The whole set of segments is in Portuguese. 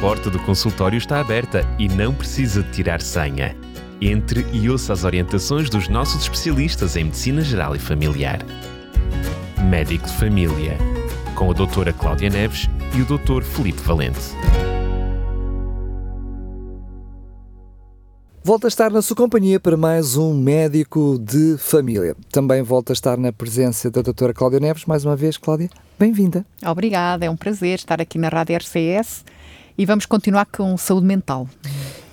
porta do consultório está aberta e não precisa de tirar senha. Entre e ouça as orientações dos nossos especialistas em Medicina Geral e Familiar. Médico de Família, com a doutora Cláudia Neves e o doutor Felipe Valente. Volta a estar na sua companhia para mais um médico de família. Também volta a estar na presença da doutora Cláudia Neves. Mais uma vez, Cláudia, bem-vinda. Obrigada, é um prazer estar aqui na Rádio RCS e vamos continuar com saúde mental.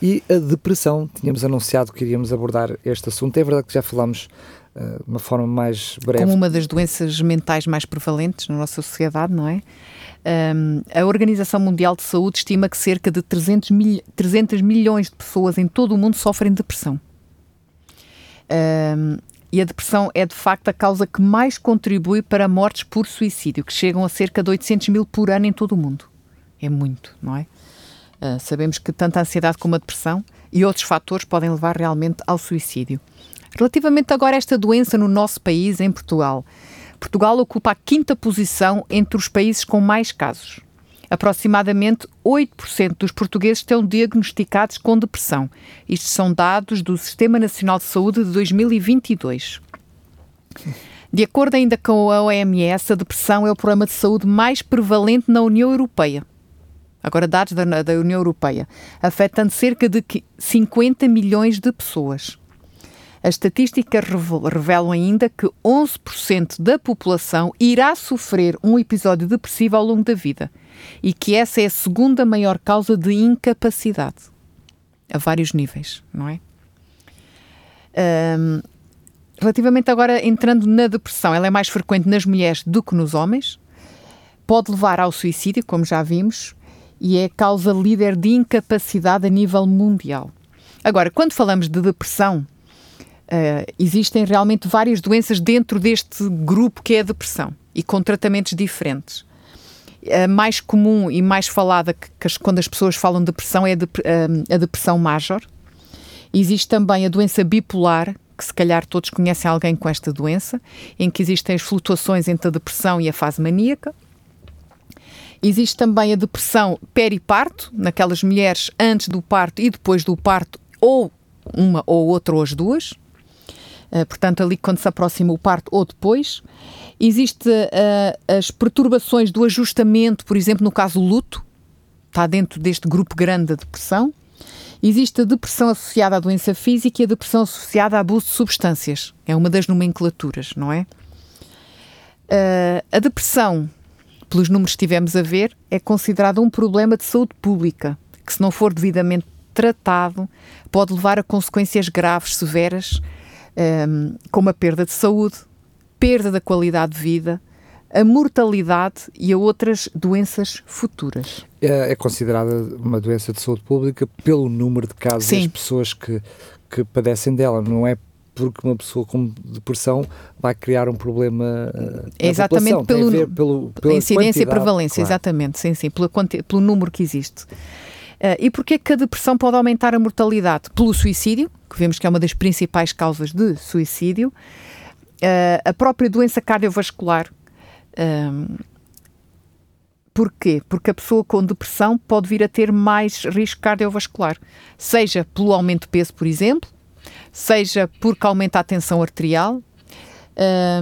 E a depressão, tínhamos anunciado que iríamos abordar este assunto. É verdade que já falámos uh, de uma forma mais breve. Como uma das doenças mentais mais prevalentes na nossa sociedade, não é? Um, a Organização Mundial de Saúde estima que cerca de 300, mil, 300 milhões de pessoas em todo o mundo sofrem depressão. Um, e a depressão é de facto a causa que mais contribui para mortes por suicídio, que chegam a cerca de 800 mil por ano em todo o mundo. É muito, não é? Uh, sabemos que tanto a ansiedade como a depressão e outros fatores podem levar realmente ao suicídio. Relativamente agora a esta doença no nosso país, em Portugal, Portugal ocupa a quinta posição entre os países com mais casos. Aproximadamente 8% dos portugueses estão diagnosticados com depressão. Estes são dados do Sistema Nacional de Saúde de 2022. De acordo ainda com a OMS, a depressão é o problema de saúde mais prevalente na União Europeia. Agora, dados da, da União Europeia, afetando cerca de 50 milhões de pessoas. As estatísticas revelam ainda que 11% da população irá sofrer um episódio depressivo ao longo da vida e que essa é a segunda maior causa de incapacidade, a vários níveis, não é? Um, relativamente agora, entrando na depressão, ela é mais frequente nas mulheres do que nos homens, pode levar ao suicídio, como já vimos, e é causa líder de incapacidade a nível mundial. Agora, quando falamos de depressão, Uh, existem realmente várias doenças dentro deste grupo que é a depressão e com tratamentos diferentes. A mais comum e mais falada que, que quando as pessoas falam de depressão é a, de, uh, a depressão major. Existe também a doença bipolar, que se calhar todos conhecem alguém com esta doença, em que existem as flutuações entre a depressão e a fase maníaca. Existe também a depressão periparto, naquelas mulheres antes do parto e depois do parto, ou uma ou outra ou as duas. Uh, portanto, ali quando se aproxima o parto ou depois. Existe uh, as perturbações do ajustamento, por exemplo, no caso luto, está dentro deste grupo grande da depressão. Existe a depressão associada à doença física e a depressão associada a abuso de substâncias. É uma das nomenclaturas, não é? Uh, a depressão, pelos números que tivemos a ver, é considerada um problema de saúde pública, que se não for devidamente tratado, pode levar a consequências graves, severas, um, como a perda de saúde, perda da qualidade de vida, a mortalidade e a outras doenças futuras. É, é considerada uma doença de saúde pública pelo número de casos Sim. das pessoas que, que padecem dela, não é porque uma pessoa com depressão vai criar um problema uh, é exatamente pelo, pelo, pela incidência e prevalência, claro. exatamente, sim, sim, pelo, pelo número que existe. Uh, e porquê que a depressão pode aumentar a mortalidade? Pelo suicídio, que vemos que é uma das principais causas de suicídio, uh, a própria doença cardiovascular. Um, Porquê? Porque a pessoa com depressão pode vir a ter mais risco cardiovascular, seja pelo aumento de peso, por exemplo, seja porque aumenta a tensão arterial,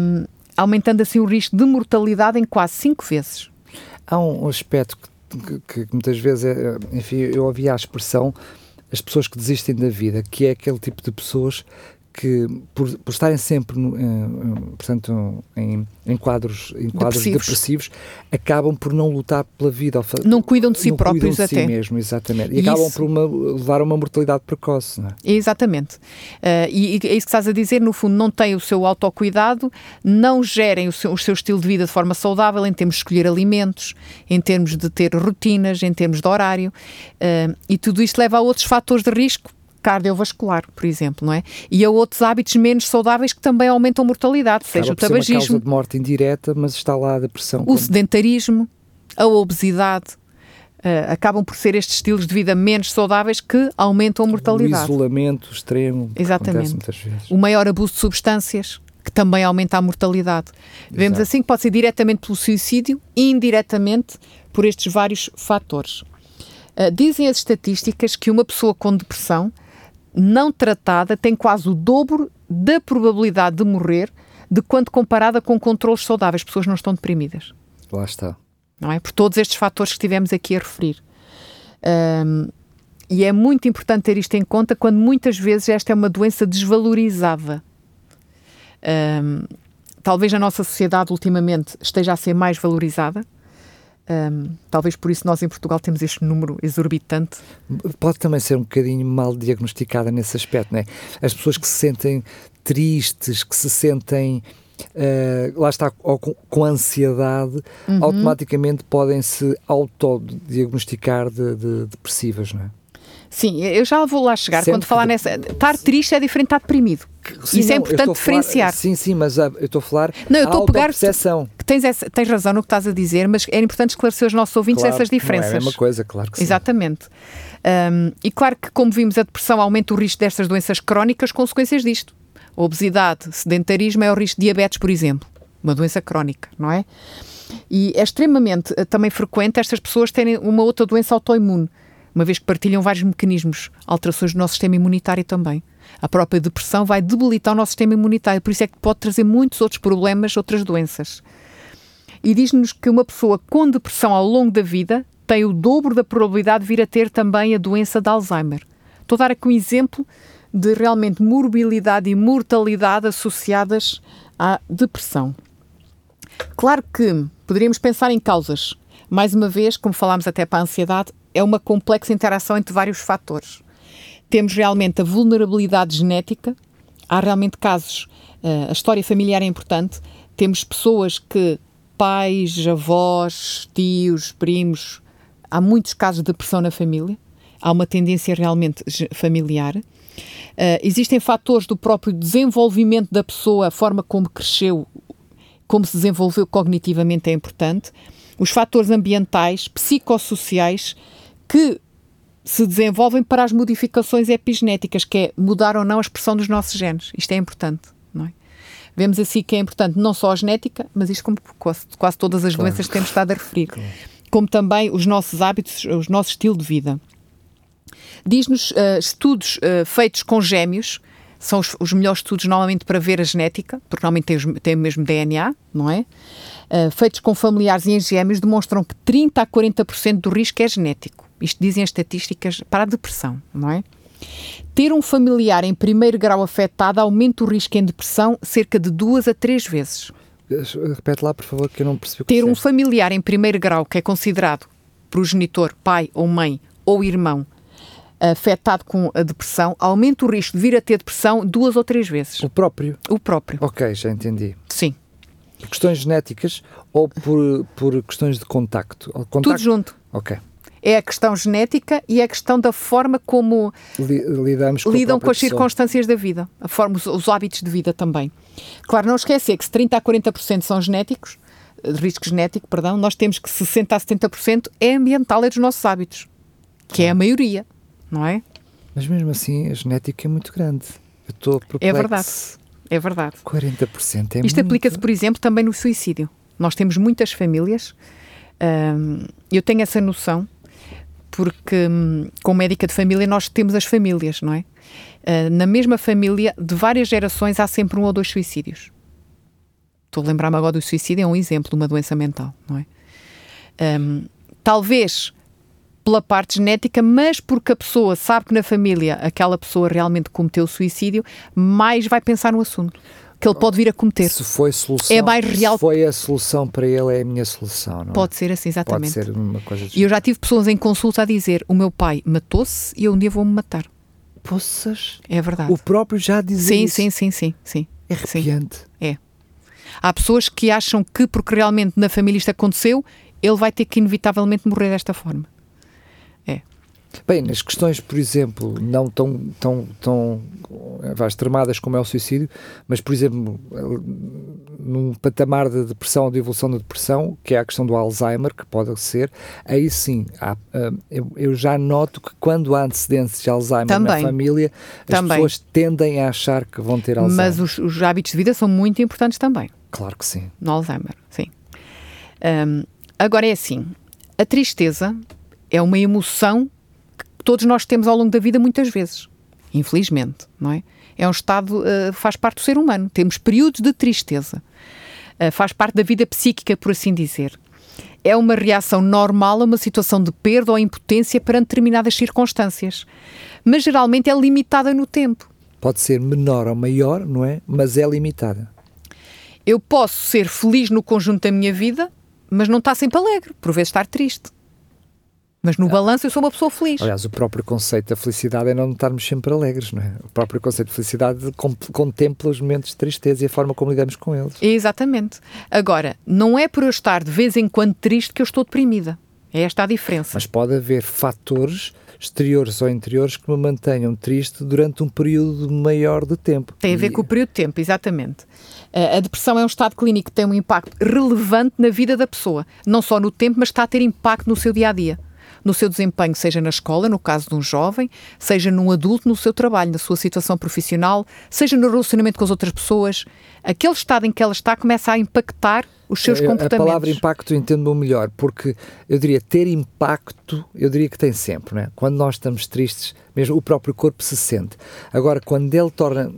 um, aumentando assim o risco de mortalidade em quase 5 vezes. Há um aspecto que que, que muitas vezes, é, enfim, eu ouvia a expressão as pessoas que desistem da vida, que é aquele tipo de pessoas que por, por estarem sempre no, uh, portanto, em, em, quadros, em quadros depressivos. depressivos. acabam por não lutar pela vida. Não cuidam de si não próprios cuidam de até. si mesmo, exatamente. E, e acabam isso... por uma, levar a uma mortalidade precoce. Não é? Exatamente. Uh, e, e, é isso que estás a dizer, no fundo, não têm o seu autocuidado, não gerem o seu, o seu estilo de vida de forma saudável em termos de escolher alimentos, em termos de ter rotinas, em termos de horário. Uh, e tudo isto leva a outros fatores de risco cardiovascular, por exemplo, não é? E a outros hábitos menos saudáveis que também aumentam a mortalidade, seja o tabagismo. Ser uma causa de morte indireta, mas está lá a depressão. O como... sedentarismo, a obesidade, uh, acabam por ser estes estilos de vida menos saudáveis que aumentam a mortalidade. O isolamento extremo, Exatamente. O maior abuso de substâncias, que também aumenta a mortalidade. Exato. Vemos assim que pode ser diretamente pelo suicídio e indiretamente por estes vários fatores. Uh, dizem as estatísticas que uma pessoa com depressão não tratada tem quase o dobro da probabilidade de morrer de quando comparada com controles saudáveis. As pessoas não estão deprimidas. Lá está. Não é? Por todos estes fatores que estivemos aqui a referir. Um, e é muito importante ter isto em conta quando muitas vezes esta é uma doença desvalorizada. Um, talvez a nossa sociedade ultimamente esteja a ser mais valorizada. Um, talvez por isso nós em Portugal temos este número exorbitante. Pode também ser um bocadinho mal diagnosticada nesse aspecto, não é? As pessoas que se sentem tristes, que se sentem Uh, lá está, com, com ansiedade, uhum. automaticamente podem se autodiagnosticar de, de depressivas, não é? Sim, eu já vou lá chegar. Sempre Quando falar nessa. Estar triste é diferente de estar deprimido. Sim, Isso é não, é importante diferenciar. Falar, sim, sim, mas uh, eu estou a falar não, eu estou a pegar tens, essa, tens razão no que estás a dizer, mas é importante esclarecer os nossos ouvintes claro, essas diferenças. Não é a mesma coisa, claro que sim. Exatamente. Um, e claro que, como vimos, a depressão aumenta o risco destas doenças crónicas, consequências disto. Obesidade, sedentarismo é o risco de diabetes, por exemplo. Uma doença crónica, não é? E é extremamente uh, também frequente estas pessoas terem uma outra doença autoimune uma vez que partilham vários mecanismos, alterações do nosso sistema imunitário também. A própria depressão vai debilitar o nosso sistema imunitário, por isso é que pode trazer muitos outros problemas, outras doenças. E diz-nos que uma pessoa com depressão ao longo da vida tem o dobro da probabilidade de vir a ter também a doença de Alzheimer. Estou a dar aqui um exemplo de realmente morbilidade e mortalidade associadas à depressão. Claro que poderíamos pensar em causas. Mais uma vez, como falámos até para a ansiedade, é uma complexa interação entre vários fatores. Temos realmente a vulnerabilidade genética, há realmente casos, uh, a história familiar é importante, temos pessoas que, pais, avós, tios, primos, há muitos casos de depressão na família, há uma tendência realmente familiar. Uh, existem fatores do próprio desenvolvimento da pessoa, a forma como cresceu, como se desenvolveu cognitivamente é importante. Os fatores ambientais, psicossociais, que se desenvolvem para as modificações epigenéticas, que é mudar ou não a expressão dos nossos genes. Isto é importante? Vemos assim que é importante não só a genética, mas isto como quase, quase todas as claro. doenças que temos estado a referir, claro. como também os nossos hábitos, o nosso estilo de vida. Diz-nos uh, estudos uh, feitos com gêmeos, são os, os, melhores estudos normalmente para ver a genética, porque normalmente têm, os, têm o mesmo DNA, não é? Uh, feitos com familiares e em gêmeos demonstram que 30 a 40% do risco é genético. Isto dizem as estatísticas para a depressão, não é? Ter um familiar em primeiro grau afetado aumenta o risco em depressão cerca de duas a três vezes. Repete lá, por favor, que eu não percebi o que Ter um familiar em primeiro grau que é considerado progenitor, pai ou mãe ou irmão afetado com a depressão aumenta o risco de vir a ter depressão duas ou três vezes. O próprio? O próprio. Ok, já entendi. Sim. Por questões genéticas ou por, por questões de contacto? contacto? Tudo junto. Ok é a questão genética e é a questão da forma como Lidamos com lidam com as pessoa. circunstâncias da vida, a forma, os, os, hábitos de vida também. Claro, não esquecer que se 30 a 40% são genéticos, de risco genético, perdão, nós temos que 60 a 70% é ambiental, é dos nossos hábitos, que é a maioria, não é? Mas mesmo assim, a genética é muito grande. Eu estou É verdade. É verdade. 40% é Isto aplica-se, por exemplo, também no suicídio. Nós temos muitas famílias, hum, eu tenho essa noção, porque hum, como médica de família nós temos as famílias, não é? Uh, na mesma família, de várias gerações, há sempre um ou dois suicídios. Estou a lembrar-me agora do suicídio, é um exemplo de uma doença mental, não é? Um, talvez pela parte genética, mas porque a pessoa sabe que na família aquela pessoa realmente cometeu suicídio, mais vai pensar no assunto que ele pode vir a cometer. Se foi solução, é mais real. Foi a solução para ele, é a minha solução. É? pode ser assim, exatamente. Pode ser uma coisa. E eu já tive pessoas em consulta a dizer: o meu pai matou-se e eu um dia vou-me matar. Poças. É verdade. O próprio já dizia sim, isso. Sim, sim, sim, sim. É arrepiante. Sim. É. Há pessoas que acham que porque realmente na família isto aconteceu, ele vai ter que inevitavelmente morrer desta forma. Bem, nas questões, por exemplo, não tão, tão, tão vá, extremadas como é o suicídio, mas, por exemplo, num patamar de depressão ou de evolução da depressão, que é a questão do Alzheimer, que pode ser, aí sim, há, ah, eu, eu, já noto que quando há antecedentes de Alzheimer Também. na família, as Também. pessoas tendem a achar que vão ter Alzheimer. Mas os, os hábitos de vida são muito importantes também. Claro que sim. No Alzheimer, sim. Um, agora é assim, a tristeza é uma emoção todos nós temos ao longo da vida muitas vezes. Infelizmente, não é? É um estado, uh, faz parte do ser humano. Temos períodos de tristeza. Uh, faz parte da vida psíquica, por assim dizer. É uma reação normal a uma situação de perda ou impotência perante determinadas circunstâncias. Mas geralmente é limitada no tempo. Pode ser menor ou maior, não é? Mas é limitada. Eu posso ser feliz no conjunto da minha vida, mas não está sempre alegre, por vezes estar triste. Mas no balanço eu sou uma pessoa feliz. Aliás, o próprio conceito da felicidade é não estarmos sempre alegres, não é? O próprio conceito de felicidade contempla os momentos de tristeza e a forma como lidamos com eles. Exatamente. Agora, não é por eu estar de vez em quando triste que eu estou deprimida. É esta a diferença. Mas pode haver fatores exteriores ou interiores que me mantenham triste durante um período maior de tempo. Tem a ver e... com o período de tempo, exatamente. A depressão é um estado clínico que tem um impacto relevante na vida da pessoa, não só no tempo, mas está a ter impacto no seu dia a dia no seu desempenho, seja na escola, no caso de um jovem, seja num adulto, no seu trabalho, na sua situação profissional, seja no relacionamento com as outras pessoas. Aquele estado em que ela está começa a impactar os seus comportamentos. A palavra impacto entendo-me melhor, porque eu diria ter impacto, eu diria que tem sempre, né? Quando nós estamos tristes, mesmo o próprio corpo se sente. Agora, quando ele torna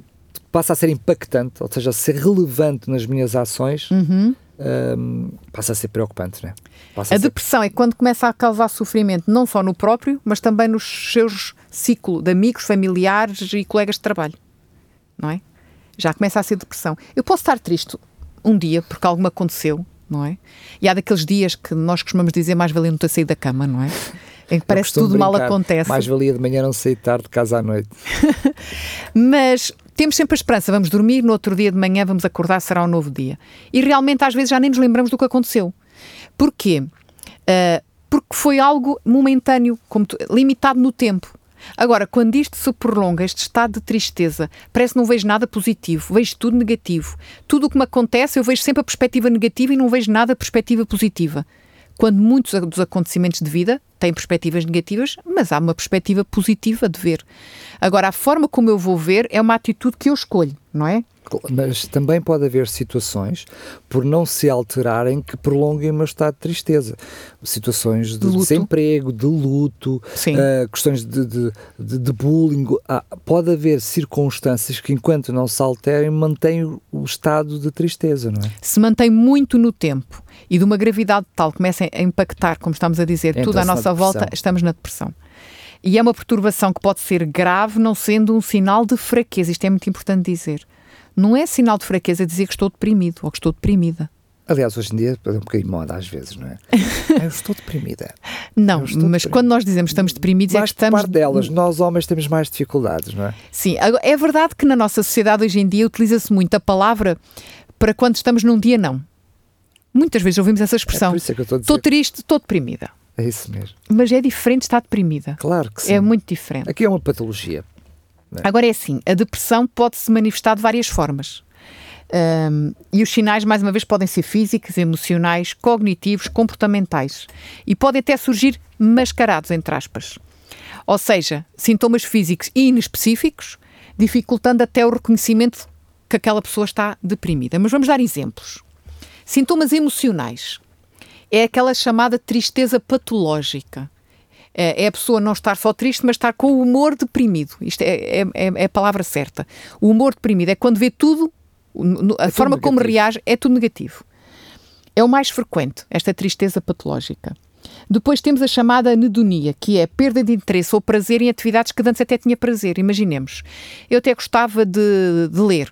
passa a ser impactante, ou seja, a ser relevante nas minhas ações, uhum um, passa a ser preocupante, né? Passa a, a depressão é quando começa a causar sofrimento não só no próprio, mas também nos seus ciclo de amigos, familiares e colegas de trabalho, não é? Já começa a ser depressão. Eu posso estar triste um dia porque algo aconteceu, não é? E há daqueles dias que nós costumamos dizer mais valia não ter saído da cama, não é? Em que parece que tudo brincar, mal acontece. Mais valia de manhã não sair tarde de casa à noite. Mas temos sempre a esperança, vamos dormir, no outro dia de manhã vamos acordar, será um novo dia. E realmente às vezes já nem nos lembramos do que aconteceu. Porquê? Uh, porque foi algo momentâneo, tu, limitado no tempo. Agora, quando isto se prolonga, este estado de tristeza, parece que não vejo nada positivo, vejo tudo negativo. Tudo o que me acontece, eu vejo sempre a perspectiva negativa e não vejo nada a perspectiva positiva. Quando muitos dos acontecimentos de vida têm perspectivas negativas, mas há uma perspectiva positiva de ver. Agora, a forma como eu vou ver é uma atitude que eu escolho, não é? Mas também pode haver situações, por não se alterarem, que prolonguem o meu estado de tristeza. Situações de, de desemprego, de luto, uh, questões de, de, de, bullying. Ah, pode haver circunstâncias que, enquanto não se alterem, mantêm o estado de tristeza, não é? Se mantém muito no tempo e de uma gravidade tal começa a impactar, como estamos a dizer, tudo à nossa volta, estamos na depressão. E é uma perturbação que pode ser grave, não sendo um sinal de fraqueza. Isto é muito importante dizer. Não é sinal de fraqueza dizer que estou deprimido ou que estou deprimida. Aliás, hoje em dia é um bocadinho moda às vezes, não é? eu estou deprimida. Não, mas deprimida. quando nós dizemos que estamos deprimidos mais é que estamos... parte delas, nós homens temos mais dificuldades, não é? Sim, é verdade que na nossa sociedade hoje em dia utiliza-se muito a palavra para quando estamos num dia não. Muitas vezes ouvimos essa expressão. É, é que estou, estou triste, estou deprimida. É isso mesmo. Mas é diferente estar deprimida. Claro que sim. É muito diferente. Aqui é uma patologia. É? Agora é assim, a depressão pode se manifestar de várias formas. Um, e os sinais, mais uma vez, podem ser físicos, emocionais, cognitivos, comportamentais. E podem até surgir mascarados, entre aspas. Ou seja, sintomas físicos inespecíficos, dificultando até o reconhecimento que aquela pessoa está deprimida. Mas vamos dar exemplos. Sintomas emocionais. É aquela chamada tristeza patológica. É, é a pessoa não estar só triste, mas estar com o humor deprimido. Isto é, é, é, é a palavra certa. O humor deprimido é quando vê tudo a é forma como reage é tudo negativo. É o mais frequente, esta tristeza patológica. Depois temos a chamada anedonia, que é a perda de interesse ou prazer em atividades que antes até tinha prazer. Imaginemos, eu até gostava de, de ler,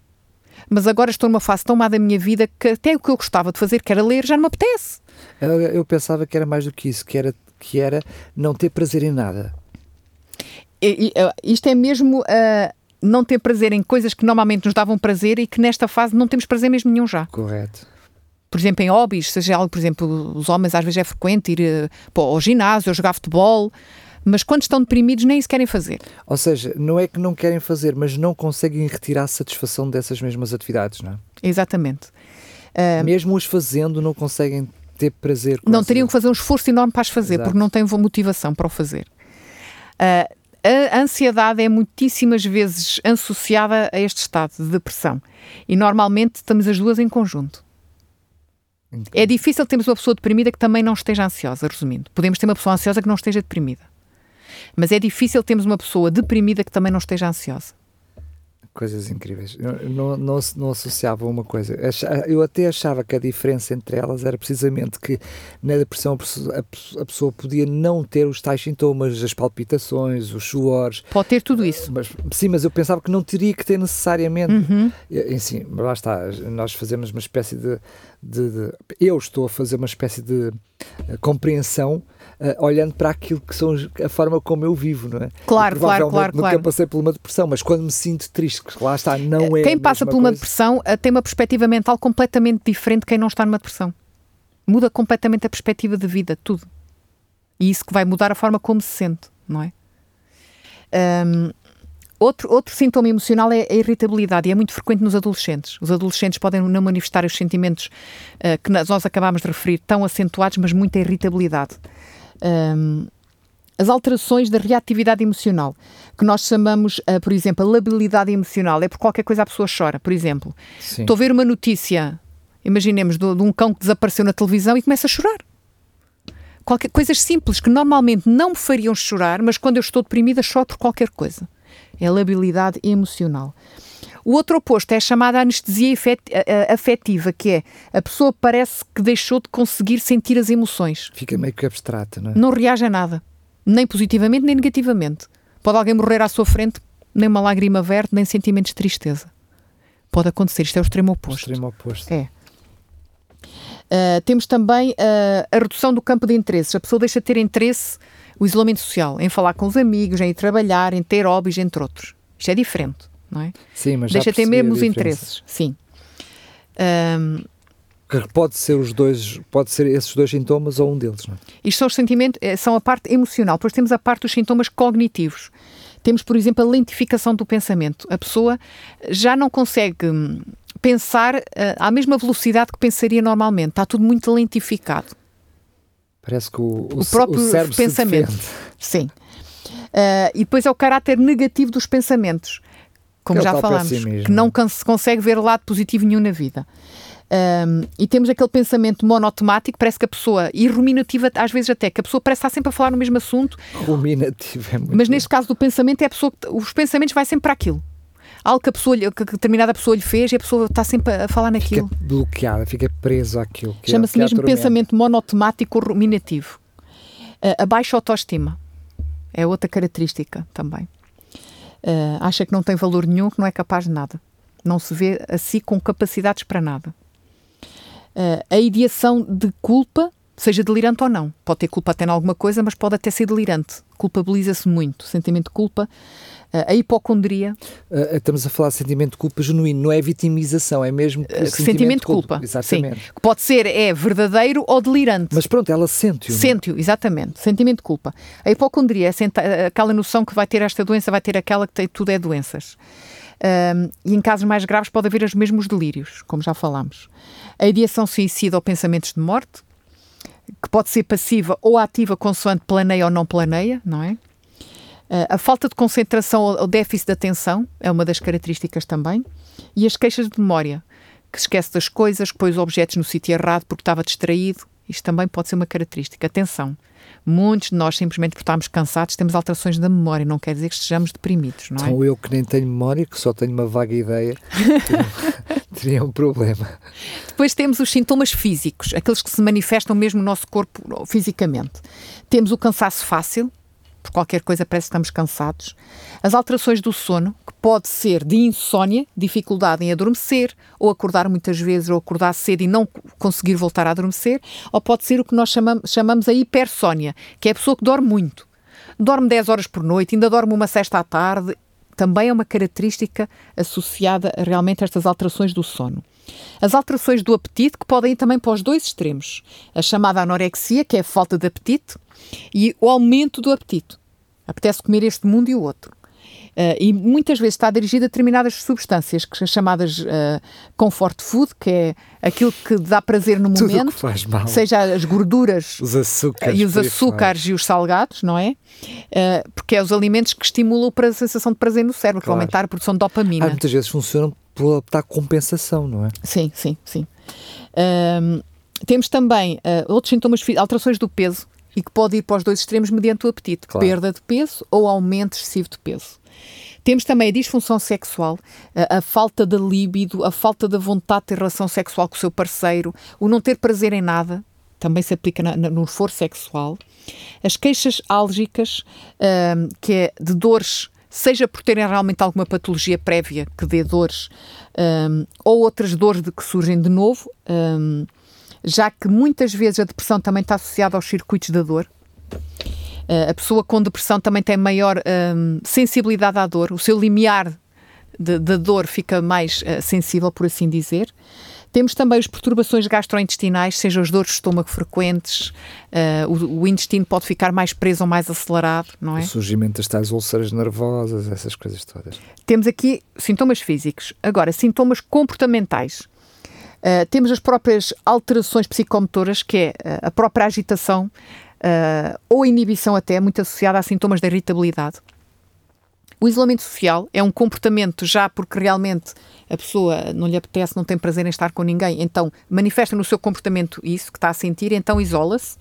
mas agora estou numa fase tão má da minha vida que até o que eu gostava de fazer, que era ler, já não me apetece. Eu, eu pensava que era mais do que isso, que era, que era não ter prazer em nada. E, e, isto é mesmo. Uh, não ter prazer em coisas que normalmente nos davam prazer e que nesta fase não temos prazer mesmo nenhum já. Correto. Por exemplo, em hobbies, seja algo, por exemplo, os homens às vezes é frequente ir uh, ao ginásio, jogar futebol, mas quando estão deprimidos nem isso querem fazer. Ou seja, não é que não querem fazer, mas não conseguem retirar satisfação dessas mesmas atividades, não é? Exatamente. Uh, Mesmo os fazendo, não conseguem ter prazer. não teriam que fazer um esforço enorme para as fazer, Exato. porque não têm motivação para o fazer. Uh, a ansiedade é muitíssimas vezes associada a este estado de depressão e normalmente estamos as duas em conjunto. É difícil termos uma pessoa deprimida que também não esteja ansiosa, resumindo. Podemos ter uma pessoa ansiosa que não esteja deprimida. Mas é difícil termos uma pessoa deprimida que também não esteja ansiosa coisas incríveis. Eu não, não, não associava uma coisa. Eu até achava que a diferença entre elas era precisamente que na depressão a pessoa, podia não ter os tais sintomas, as palpitações, os suores. Pode ter tudo isso. Mas, sim, mas eu pensava que não teria que ter necessariamente. Uhum. E, sim, lá está. Nós fazemos uma espécie de, de, de, Eu estou a fazer uma espécie de compreensão uh, olhando para aquilo que são a forma como eu vivo, não é? Claro, claro, claro. Nunca claro. passei por uma depressão, mas quando me sinto triste, que lá está, não é. Quem passa por uma coisa. depressão uh, tem uma perspectiva mental completamente diferente de quem não está numa depressão. Muda completamente a perspectiva de vida, tudo. E isso que vai mudar a forma como se sente, não é? Um, Outro, outro sintoma emocional é a irritabilidade e é muito frequente nos adolescentes. Os adolescentes podem não manifestar os sentimentos uh, que nós acabámos de referir tão acentuados, mas muita irritabilidade. Um, as alterações da reatividade emocional, que nós chamamos, uh, por exemplo, a labilidade emocional, é por qualquer coisa a pessoa chora. Por exemplo, Sim. estou a ver uma notícia, imaginemos, de, de um cão que desapareceu na televisão e começa a chorar. Qualquer, coisas simples que normalmente não me fariam chorar, mas quando eu estou deprimida choro por qualquer coisa. É a labilidade emocional. O outro oposto é a chamada anestesia afetiva, que é a pessoa parece que deixou de conseguir sentir as emoções. Fica meio que abstrata, não é? Não reage a nada, nem positivamente nem negativamente. Pode alguém morrer à sua frente, nem uma lágrima verde, nem sentimentos de tristeza. Pode acontecer, isto é o extremo oposto. O extremo oposto. É. Uh, temos também uh, a redução do campo de interesses. A pessoa deixa de ter interesse, o isolamento social, em falar com os amigos, em ir trabalhar, em ter hobbies, entre outros. Isto é diferente não é? Sim, mas Deixa ter mesmo os interesses, sim. Um, que pode ser os dois, pode ser esses dois sintomas ou um deles, não é? Isto são os sentimentos, eh, são a parte emocional, depois temos a parte dos sintomas cognitivos. Temos, por exemplo, a lentificação do pensamento. A pessoa já não consegue hum, pensar uh, à mesma velocidade que pensaria normalmente. Está tudo muito lentificado. Parece que o, o, o próprio o pensamento. Sim. Uh, e depois é o caráter negativo dos pensamentos como é já falámos, que não se consegue ver lado positivo nenhum na vida. Um, e temos aquele pensamento monotemático, parece que a pessoa, e ruminativa às vezes até, que a pessoa parece estar sempre a falar no mesmo assunto. Ruminativo é muito Mas neste caso do pensamento, é a pessoa que, os pensamentos vai sempre para aquilo. Algo que a pessoa, que determinada pessoa lhe fez e a pessoa está sempre a falar naquilo. Fica bloqueada, fica presa àquilo. É- Chama-se é, mesmo pensamento monotemático ruminativo. Uh, a baixa autoestima é outra característica também. Uh, acha que não tem valor nenhum, que não é capaz de nada. Não se vê a si com capacidades para nada. Uh, a ideação de culpa, seja delirante ou não. Pode ter culpa até em alguma coisa, mas pode até ser delirante. Culpabiliza-se muito. Sentimento de culpa a hipocondria. Uh, estamos a falar de sentimento de culpa genuíno, não é vitimização, é mesmo uh, sentimento, sentimento de culpa. culpa. Exatamente. Sim. Pode ser é verdadeiro ou delirante. Mas pronto, ela sente-o. É? Sente-o, exatamente. Sentimento de culpa. A hipocondria é aquela noção que vai ter esta doença, vai ter aquela que tem, tudo é doenças. Um, e em casos mais graves pode haver os mesmos delírios, como já falámos. A ideação suicida ou pensamentos de morte, que pode ser passiva ou ativa consoante planeia ou não planeia, não é? Uh, a falta de concentração ou déficit de atenção é uma das características também. E as queixas de memória, que se esquece das coisas, que põe os objetos no sítio errado porque estava distraído. Isto também pode ser uma característica. Atenção, muitos de nós, simplesmente por estarmos cansados, temos alterações da memória. Não quer dizer que estejamos deprimidos, não é? Então eu que nem tenho memória, que só tenho uma vaga ideia, teria um problema. Depois temos os sintomas físicos, aqueles que se manifestam mesmo no nosso corpo fisicamente. Temos o cansaço fácil, por qualquer coisa parece que estamos cansados. As alterações do sono, que pode ser de insónia, dificuldade em adormecer, ou acordar muitas vezes, ou acordar cedo e não conseguir voltar a adormecer, ou pode ser o que nós chamamos, chamamos a hipersónia, que é a pessoa que dorme muito. Dorme 10 horas por noite, ainda dorme uma sexta à tarde, também é uma característica associada realmente a estas alterações do sono. As alterações do apetite, que podem ir também para os dois extremos. A chamada anorexia, que é a falta de apetite, e o aumento do apetite. Apetece comer este mundo e o outro. Uh, e muitas vezes está dirigida a determinadas substâncias, que são chamadas uh, comfort food, que é aquilo que dá prazer no Tudo momento, que faz mal. seja as gorduras os açúcares, e os açúcares e os salgados, não é? Uh, porque é os alimentos que estimulam a sensação de prazer no cérebro, claro. que aumentar a produção de dopamina. Ah, muitas vezes funcionam pela compensação, não é? Sim, sim, sim. Um, temos também uh, outros sintomas, alterações do peso, e que pode ir para os dois extremos mediante o apetite, claro. perda de peso ou aumento excessivo de peso. Temos também a disfunção sexual, a, a, falta de líbido, a falta de vontade de ter relação sexual com o seu parceiro, o não ter prazer em nada, também se aplica na, na, no esforço sexual. As queixas álgicas, um, que é de dores, seja por terem realmente alguma patologia prévia que dê dores, um, ou outras dores de que surgem de novo, um, já que muitas vezes a depressão também está associada aos circuitos da dor. Uh, a pessoa com depressão também tem maior um, sensibilidade à dor, o seu limiar da dor fica mais uh, sensível, por assim dizer. Temos também as perturbações gastrointestinais, seja as dores de estômago frequentes, uh, o, o, intestino pode ficar mais preso ou mais acelerado, não é? O surgimento das tais úlceras nervosas, essas coisas todas. Temos aqui sintomas físicos. Agora, sintomas comportamentais. Uh, temos as próprias alterações psicomotoras, que é uh, a própria agitação uh, ou inibição até, muito associada a sintomas de irritabilidade. O isolamento social é um comportamento já porque realmente a pessoa não lhe apetece, não tem prazer em estar com ninguém, então manifesta no seu comportamento isso que está a sentir, então isola-se.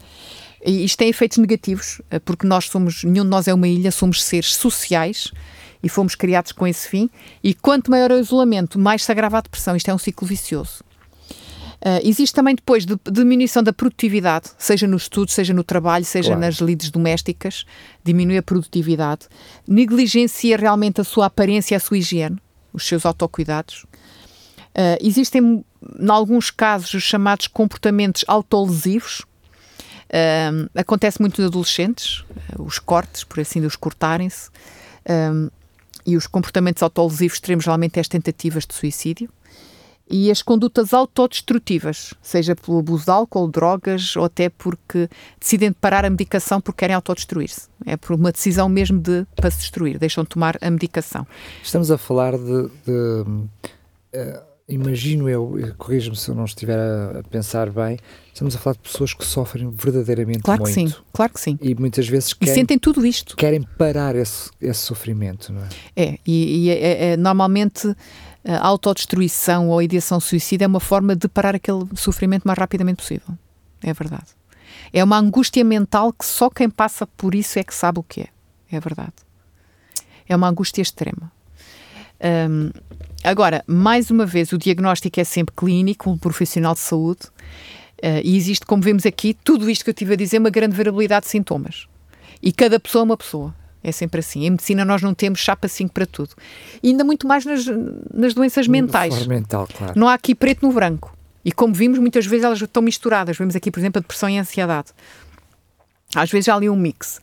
E isto tem efeitos negativos, eh, porque nós somos, nenhum de nós é uma ilha, somos seres sociais e fomos criados com esse fim. E quanto maior é o isolamento, mais se agrava a depressão. Isto é um ciclo vicioso. Uh, existe também depois de, diminuição da produtividade, seja no estudo, seja no trabalho, seja claro. nas lides domésticas, diminui a produtividade, negligencia realmente a sua aparência e a sua higiene, os seus autocuidados. Uh, existem, em alguns casos, os chamados comportamentos autolesivos. Uh, acontece muito nos adolescentes, os cortes, por assim, os cortarem-se. e os comportamentos autolesivos extremos, geralmente, as tentativas de suicídio e as condutas autodestrutivas, seja pelo abuso de álcool, drogas ou até porque decidem parar a medicação porque querem autodestruir-se. É por uma decisão mesmo de para se destruir, deixam de tomar a medicação. Estamos a falar de. de uh, imagino eu, corrijo-me se eu não estiver a, a, pensar bem, estamos a falar de pessoas que sofrem verdadeiramente claro muito. Claro que sim, claro que sim. E muitas vezes querem, e sentem tudo isto. Querem parar esse, esse sofrimento, não é? É, e, e é, é, é normalmente a autodestruição ou ideação suicida é uma forma de parar aquele sofrimento o mais rapidamente possível. É verdade. É uma angústia mental que só quem passa por isso é que sabe o que é. É verdade. É uma angústia extrema. Um, agora, mais uma vez, o diagnóstico é sempre clínico, um profissional de saúde, uh, e existe, como vemos aqui, tudo isto que eu tive a dizer, uma grande variabilidade de sintomas. E cada pessoa é uma pessoa. É sempre assim. Em medicina nós não temos chapa 5 para tudo. E ainda muito mais nas, nas doenças mentais. Mental, claro. Não há aqui preto no branco. E como vimos, muitas vezes elas estão misturadas. Vemos aqui, por exemplo, a depressão e a ansiedade. Às vezes há ali um mix.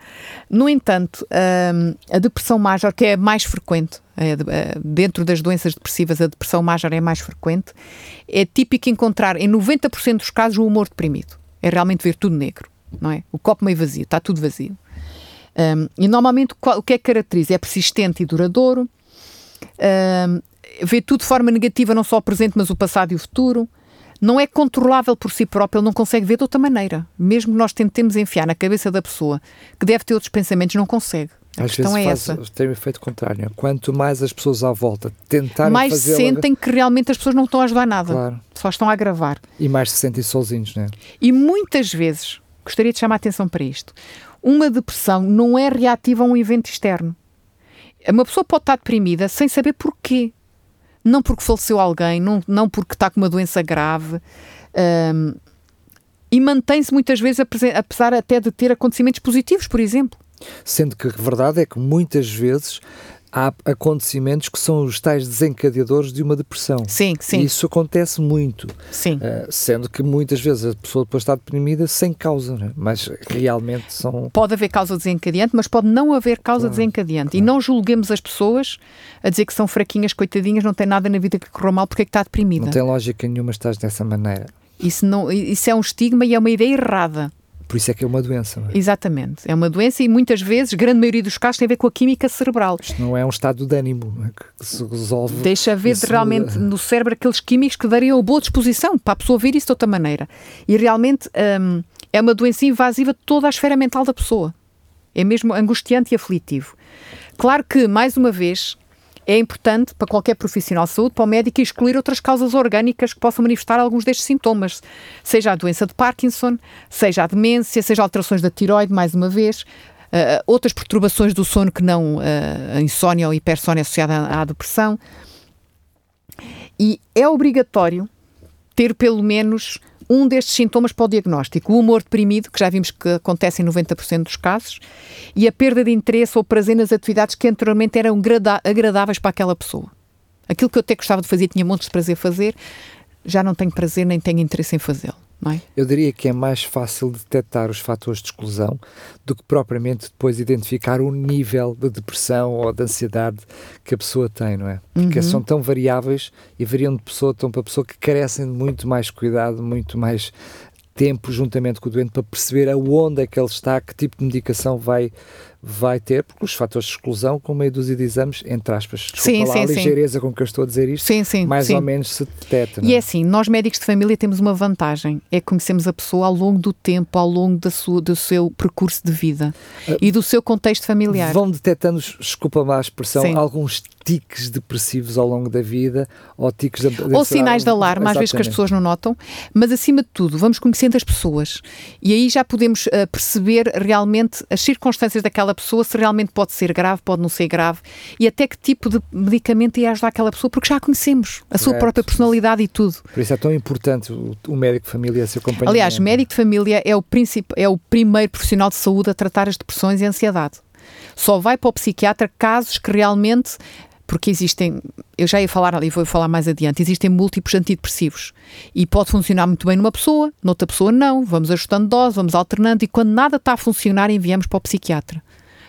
No entanto, hum, a depressão major, que é mais frequente, é, dentro das doenças depressivas, a depressão major é mais frequente, é típico encontrar em 90% dos casos o humor deprimido. É realmente ver tudo negro, não é? O copo meio vazio, está tudo vazio. Um, e normalmente o que é que caracteriza? É persistente e duradouro, um, vê tudo de forma negativa, não só o presente, mas o passado e o futuro. Não é controlável por si próprio, ele não consegue ver de outra maneira. Mesmo que nós tentemos enfiar na cabeça da pessoa que deve ter outros pensamentos, não consegue. A Às questão vezes é faz, essa. tem o efeito contrário. Quanto mais as pessoas à volta tentarem mais sentem que realmente as pessoas não estão a ajudar nada. Claro. Só estão a agravar. E mais se sentem sozinhos, não é? E muitas vezes, gostaria de chamar a atenção para isto, uma depressão não é reativa a um evento externo. Uma pessoa pode estar deprimida sem saber porquê. Não porque faleceu alguém, não, não porque está com uma doença grave. Um, e mantém-se muitas vezes, apesar até de ter acontecimentos positivos, por exemplo. Sendo que a verdade é que muitas vezes há acontecimentos que são os tais desencadeadores de uma depressão. Sim, sim. E isso acontece muito. Sim. Uh, sendo que muitas vezes a pessoa depois está deprimida sem causa, né? mas realmente são. Pode haver causa desencadeante, mas pode não haver causa claro, desencadeante. Claro. E não julguemos as pessoas a dizer que são fraquinhas, coitadinhas, não tem nada na vida que correu mal porque é que está deprimida. Não tem lógica nenhuma estás dessa maneira. Isso, não, isso é um estigma e é uma ideia errada. Por isso é que é uma doença, não é? Exatamente. É uma doença e muitas vezes, grande maioria dos casos, tem a ver com a química cerebral. Isto não é um estado de ânimo é? que se resolve. Deixa ver realmente no cérebro aqueles químicos que dariam a boa disposição para a pessoa ver isso de outra maneira. E realmente hum, é uma doença invasiva de toda a esfera mental da pessoa. É mesmo angustiante e aflitivo. Claro que, mais uma vez, é importante para qualquer profissional de saúde, para o médico, excluir outras causas orgânicas que possam manifestar alguns destes sintomas, seja a doença de Parkinson, seja a demência, seja alterações da tiroide, mais uma vez, uh, outras perturbações do sono que não uh, a insónia ou hipersónia associada à, à depressão. E é obrigatório ter pelo menos um destes sintomas para o diagnóstico. O humor deprimido, que já vimos que acontece em 90% dos casos, e a perda de interesse ou prazer nas atividades que anteriormente eram agradáveis para aquela pessoa. Aquilo que eu até gostava de fazer, tinha montes de prazer fazer, já não tenho prazer nem tenho interesse em fazê-lo não é? Eu diria que é mais fácil detectar os fatores de exclusão do que propriamente depois identificar o nível de depressão ou de ansiedade que a pessoa tem, não é? Porque uhum. são tão variáveis e variam de pessoa tão para pessoa que carecem de muito mais cuidado, muito mais tempo juntamente com o doente para perceber aonde é que ele está, que tipo de medicação vai vai ter, porque os fatores de exclusão, com meio dúzia de exames, entre aspas, desculpa sim, lá sim, a ligeireza sim. com que eu estou a dizer isto, sim, sim, mais ou menos se detecta. E é? é assim, nós médicos de família temos uma vantagem, é que conhecemos a pessoa ao longo do tempo, ao longo da sua, do seu percurso de vida uh, e do seu contexto familiar. Vão detectando, desculpa lá a expressão, alguns tiques depressivos ao longo da vida ou tiques de, ou sinais de alarme, às vezes que as pessoas não notam, mas acima de tudo, vamos conhecendo as pessoas e aí já podemos uh, perceber realmente as circunstâncias daquela daquela pessoa, se realmente pode ser grave, pode não ser grave, e até que tipo de medicamento ia ajudar aquela pessoa, porque já a conhecemos, a sua própria personalidade e tudo. Por isso é tão importante o, o médico de família ser acompanhado. Aliás, médico de família é o, é o primeiro profissional de saúde a tratar as depressões e a ansiedade. Só vai para o psiquiatra casos que realmente porque existem, eu já ia falar ali, vou falar mais adiante, existem múltiplos antidepressivos e pode funcionar muito bem numa pessoa, noutra pessoa não, vamos ajustando dose, vamos alternando e quando nada está a funcionar enviamos para o psiquiatra.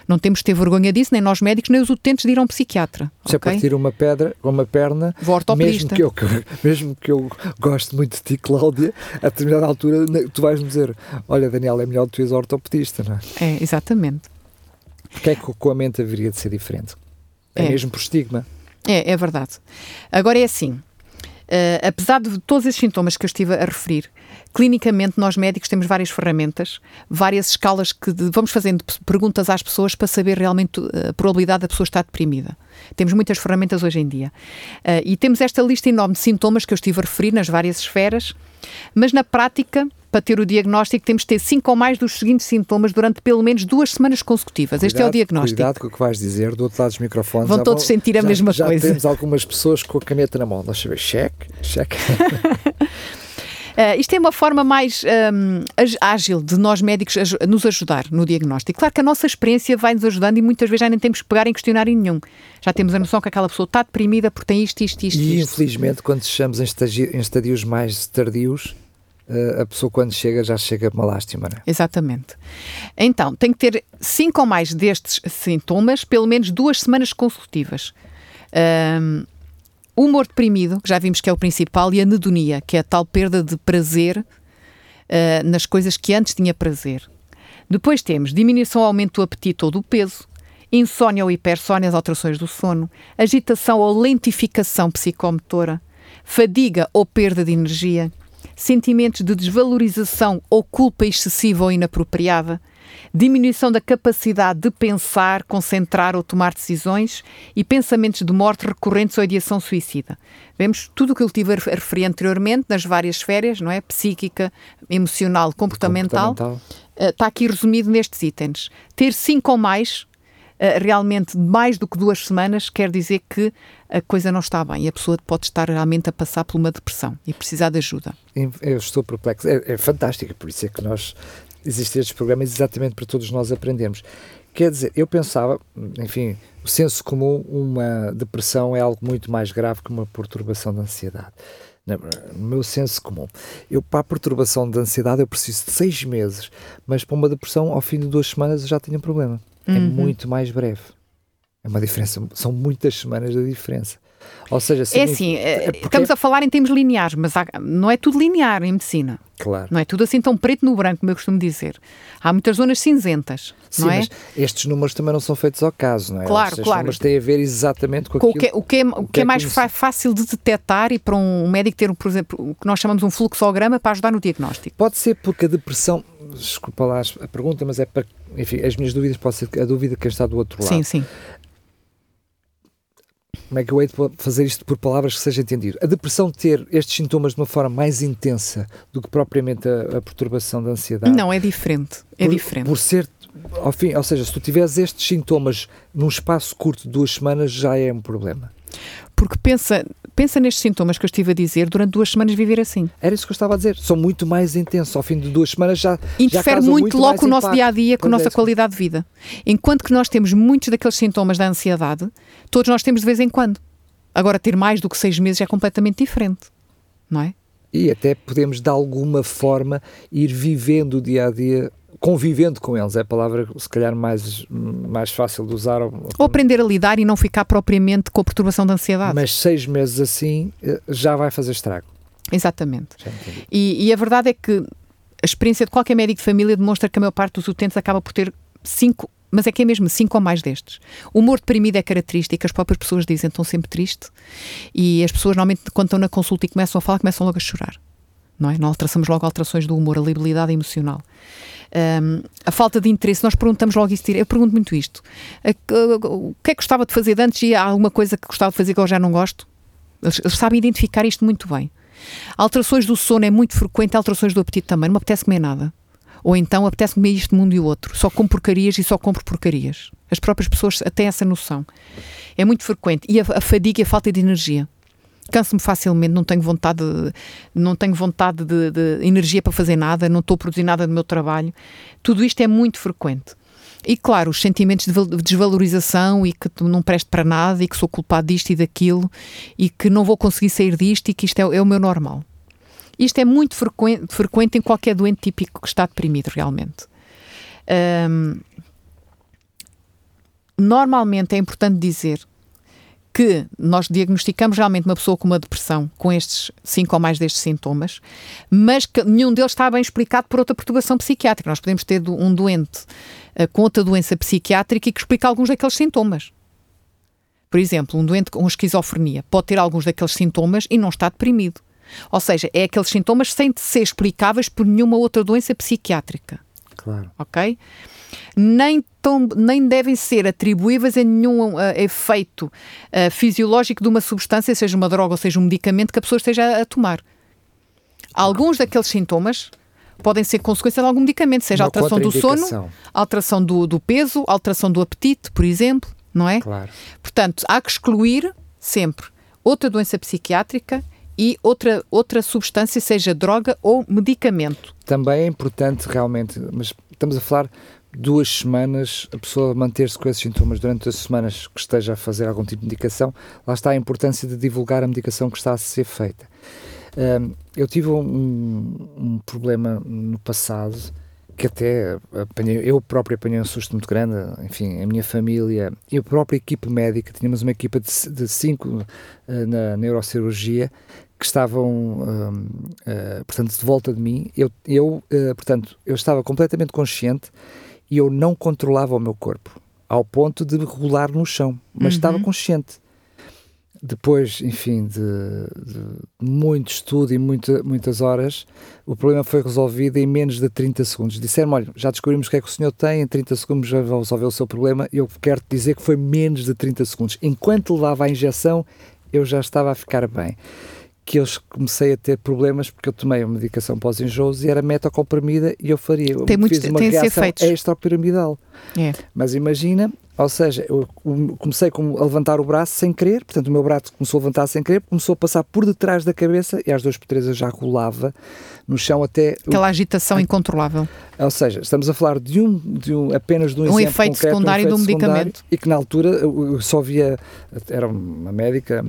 Não temos de ter vergonha disso, nem nós médicos, nem os utentes de ir a um psiquiatra. Se okay? é partir uma pedra uma perna, mesmo que, eu, mesmo que eu goste muito de ti, Cláudia, a determinada altura tu vais-me dizer: Olha, Daniel, é melhor que tu és ortopedista, não é? É, exatamente. Porque é que com a mente haveria de ser diferente? É, é mesmo por estigma. É, é verdade. Agora é assim. Uh, apesar de todos esses sintomas que eu estive a referir, clinicamente nós médicos temos várias ferramentas, várias escalas que de, vamos fazendo perguntas às pessoas para saber realmente eh, a probabilidade da pessoa estar deprimida. Temos muitas ferramentas hoje em dia. Uh, e temos esta lista enorme de sintomas que eu estive a referir nas várias esferas, mas na prática para ter o diagnóstico, temos de ter cinco ou mais dos seguintes sintomas durante pelo menos duas semanas consecutivas. Cuidado, este é o diagnóstico. Cuidado com o que vais dizer, do outro lado dos microfones. Vão todos vão, sentir a já, mesma já coisa. Já temos algumas pessoas com a caneta na mão. Eu ver, cheque, cheque. Uh, isto é uma forma mais um, ágil de nós médicos nos ajudar no diagnóstico. Claro que a nossa experiência vai nos ajudando e muitas vezes já nem temos que pegar em questionário nenhum. Já temos a noção que aquela pessoa está deprimida porque tem isto, isto, isto. E isto. infelizmente, quando chegamos em, em estadios mais tardios, a pessoa quando chega já chega uma lástima, não é? Exatamente. Então, tem que ter cinco ou mais destes sintomas, pelo menos duas semanas consecutivas. Um, humor deprimido, que já vimos que é o principal, e anedonia, que é a tal perda de prazer uh, nas coisas que antes tinha prazer. Depois temos diminuição ou aumento do apetite ou do peso, insónia ou hipersónia, as alterações do sono, agitação ou lentificação psicomotora, fadiga ou perda de energia, sentimentos de desvalorização ou culpa excessiva ou inapropriada, diminuição da capacidade de pensar, concentrar ou tomar decisões e pensamentos de morte recorrentes ou ideação suicida. Vemos tudo o que eu tive a referir anteriormente nas várias esferas, não é? Psíquica, emocional, comportamental. comportamental. Está aqui resumido nestes itens. Ter cinco ou mais realmente mais do que duas semanas quer dizer que a coisa não está bem e a pessoa pode estar realmente a passar por uma depressão e precisar de ajuda. Eu estou perplexo. É, é fantástico, por isso é que nós existem estes programas exatamente para todos nós aprendermos. Quer dizer, eu pensava, enfim, o senso comum, uma depressão é algo muito mais grave que uma perturbação de ansiedade. No meu senso comum. Eu, para a perturbação de ansiedade, eu preciso de seis meses, mas para uma depressão, ao fim de duas semanas, eu já tenho um problema. É uhum. É muito mais breve. É uma diferença, são muitas semanas de diferença. Ou seja, é assim, é porque... estamos a falar em termos lineares, mas há, não é tudo linear em medicina. Claro. Não é tudo assim tão preto no branco, como eu costumo dizer. Há muitas zonas cinzentas. Sim, não é? mas estes números também não são feitos ao caso, não é? Claro, estes claro. números têm a ver exatamente com, com o que, o que é, o que é, é mais fácil de detectar e para um médico ter, por exemplo, o que nós chamamos um fluxograma para ajudar no diagnóstico. Pode ser porque a depressão, desculpa lá a pergunta, mas é para, enfim, as minhas dúvidas, pode ser a dúvida que está do outro lado. Sim, sim como é que eu hei de fazer isto por palavras que seja entendido? A depressão ter estes sintomas de uma forma mais intensa do que propriamente a, a perturbação da ansiedade. Não, é diferente. É por, diferente. Por ser, ao fim, ou seja, se tu tiveres estes sintomas num espaço curto de duas semanas, já é um problema. Porque pensa, pensa nestes sintomas que eu estive a dizer durante duas semanas viver assim. Era isso que eu estava a dizer. São muito mais intensos. Ao fim de duas semanas já. Interfere já muito, muito logo com o nosso dia a dia, com a nossa é, qualidade de vida. Enquanto que nós temos muitos daqueles sintomas da ansiedade, todos nós temos de vez em quando. Agora, ter mais do que seis meses é completamente diferente. Não é? E até podemos, de alguma forma, ir vivendo o dia a dia, convivendo com eles. É a palavra, se calhar, mais, mais fácil de usar. Ou aprender a lidar e não ficar propriamente com a perturbação da ansiedade. Mas seis meses assim eh, já vai fazer estrago. Exatamente. E, e a verdade é que a experiência de qualquer médico de família demonstra que a maior parte dos utentes acaba por ter cinco, mas é que é mesmo cinco ou mais destes. O humor deprimido é característico, as próprias pessoas dizem estão sempre tristes e as pessoas normalmente quando estão na consulta e começam a falar, começam logo a chorar. Não é? Nós traçamos logo alterações do humor, a labilidade emocional. Um, a falta de interesse, nós perguntamos logo isso, eu pergunto muito isto. O que é que gostava de fazer de antes e há alguma coisa que gostava de fazer que eu já não gosto? Eles, eles sabem identificar isto muito bem. Alterações do sono é muito frequente, alterações do apetite também. Não me apetece comer nada. Ou então apetece comer isto mundo e o outro. Só como porcarias e só compro porcarias. As próprias pessoas têm essa noção. É muito frequente. E a, a fadiga e a falta de energia. Canso-me facilmente, não tenho vontade, de, não tenho vontade de, de energia para fazer nada, não estou a produzir nada do meu trabalho. Tudo isto é muito frequente. E claro, os sentimentos de val- de desvalorização e que não presto para nada e que sou culpado disto e daquilo e que não vou conseguir sair disto e que isto é, é o meu normal. Isto é muito frequente, frequente em qualquer doente típico que está deprimido, realmente. Ahm, normalmente é importante dizer que nós diagnosticamos realmente uma pessoa com uma depressão, com estes cinco ou mais destes sintomas, mas que nenhum deles está bem explicado por outra perturbação psiquiátrica. Nós podemos ter um doente eh, com outra doença psiquiátrica e que explica alguns daqueles sintomas. Por exemplo, um doente com esquizofrenia pode ter alguns daqueles sintomas e não está deprimido. Ou seja, é aqueles sintomas sem ser explicáveis por nenhuma outra doença psiquiátrica Claro. ok? Nem, tão, nem devem ser atribuíveis a nenhum ah, efeito ah, fisiológico de uma substância, seja uma droga ou seja um medicamento que a pessoa esteja a tomar. Alguns daqueles sintomas podem ser consequência de algum medicamento, seja Uma alteração do sono, alteração do, do peso, alteração do apetite, por exemplo, não é? Claro. Portanto, há que excluir sempre outra doença psiquiátrica e outra, outra substância, seja droga ou medicamento. Também é importante realmente, mas estamos a falar duas semanas, a pessoa manter-se com esses sintomas durante as semanas que esteja a fazer algum tipo de medicação, lá está a importância de divulgar a medicação que está a ser feita. Hum, eu tive um, um problema no passado que até apanhei, eu próprio apanhei um susto muito grande, enfim, a minha família e a própria equipe médica, tínhamos uma equipa de, de cinco eh, na neurocirurgia que estavam, hum, eh, portanto, de volta de mim. Eu, eu eh, portanto, eu estava completamente consciente e eu não controlava o meu corpo, ao ponto de rolar no chão, mas estava consciente. Depois, enfim, de, de muito estudo e muita, muitas horas, o problema foi resolvido em menos de 30 segundos. Disseram olha, já descobrimos o que é que o senhor tem, em 30 segundos já vai resolver o seu problema. Eu quero te dizer que foi menos de 30 segundos. Enquanto levava a injeção, eu já estava a ficar bem. Que eu comecei a ter problemas porque eu tomei uma medicação para os enjoos e era metocomprimida e eu faria. Tem muitos- fiz uma tem reação extrapiramidal. É. Mas imagina, ou seja, eu comecei com- a levantar o braço sem querer, portanto o meu braço começou a levantar sem querer, começou a passar por detrás da cabeça e às duas por três eu já rolava no chão até... Aquela agitação incontrolável. Ou seja, estamos a falar de um, de um apenas de um, Um exemplo efeito concreto, secundário de um secundário, medicamento. E que na altura eu só via, era uma médica,